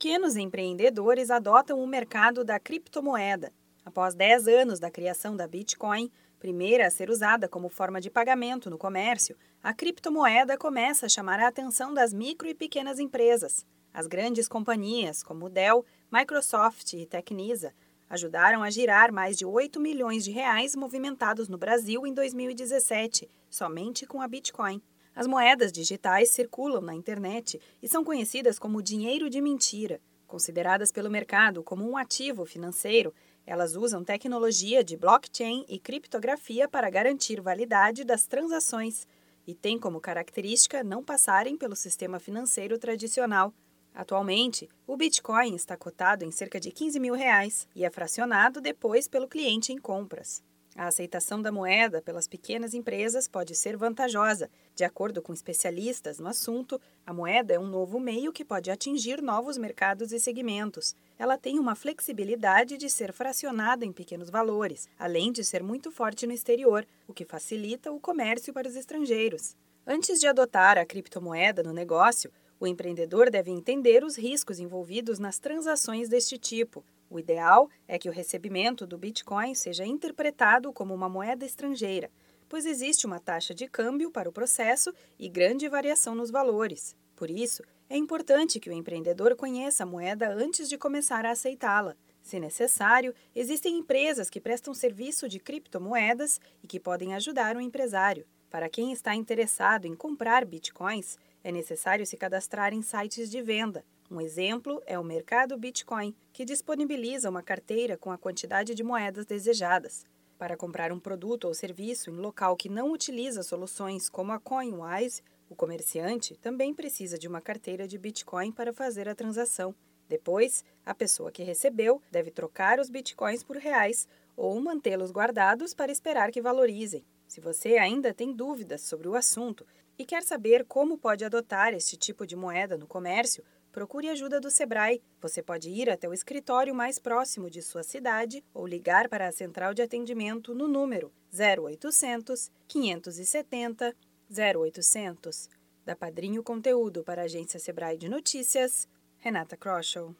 pequenos empreendedores adotam o mercado da criptomoeda. Após 10 anos da criação da Bitcoin, primeira a ser usada como forma de pagamento no comércio, a criptomoeda começa a chamar a atenção das micro e pequenas empresas. As grandes companhias, como Dell, Microsoft e Tecnisa, ajudaram a girar mais de 8 milhões de reais movimentados no Brasil em 2017, somente com a Bitcoin. As moedas digitais circulam na internet e são conhecidas como dinheiro de mentira. Consideradas pelo mercado como um ativo financeiro, elas usam tecnologia de blockchain e criptografia para garantir validade das transações e têm como característica não passarem pelo sistema financeiro tradicional. Atualmente, o Bitcoin está cotado em cerca de 15 mil reais e é fracionado depois pelo cliente em compras. A aceitação da moeda pelas pequenas empresas pode ser vantajosa. De acordo com especialistas no assunto, a moeda é um novo meio que pode atingir novos mercados e segmentos. Ela tem uma flexibilidade de ser fracionada em pequenos valores, além de ser muito forte no exterior, o que facilita o comércio para os estrangeiros. Antes de adotar a criptomoeda no negócio, o empreendedor deve entender os riscos envolvidos nas transações deste tipo. O ideal é que o recebimento do Bitcoin seja interpretado como uma moeda estrangeira, pois existe uma taxa de câmbio para o processo e grande variação nos valores. Por isso, é importante que o empreendedor conheça a moeda antes de começar a aceitá-la. Se necessário, existem empresas que prestam serviço de criptomoedas e que podem ajudar o empresário. Para quem está interessado em comprar bitcoins, é necessário se cadastrar em sites de venda. Um exemplo é o Mercado Bitcoin, que disponibiliza uma carteira com a quantidade de moedas desejadas. Para comprar um produto ou serviço em local que não utiliza soluções como a CoinWise, o comerciante também precisa de uma carteira de Bitcoin para fazer a transação. Depois, a pessoa que recebeu deve trocar os bitcoins por reais ou mantê-los guardados para esperar que valorizem. Se você ainda tem dúvidas sobre o assunto e quer saber como pode adotar este tipo de moeda no comércio, procure ajuda do Sebrae. Você pode ir até o escritório mais próximo de sua cidade ou ligar para a central de atendimento no número 0800 570 0800. Da Padrinho Conteúdo para a agência Sebrae de Notícias, Renata Kroschel.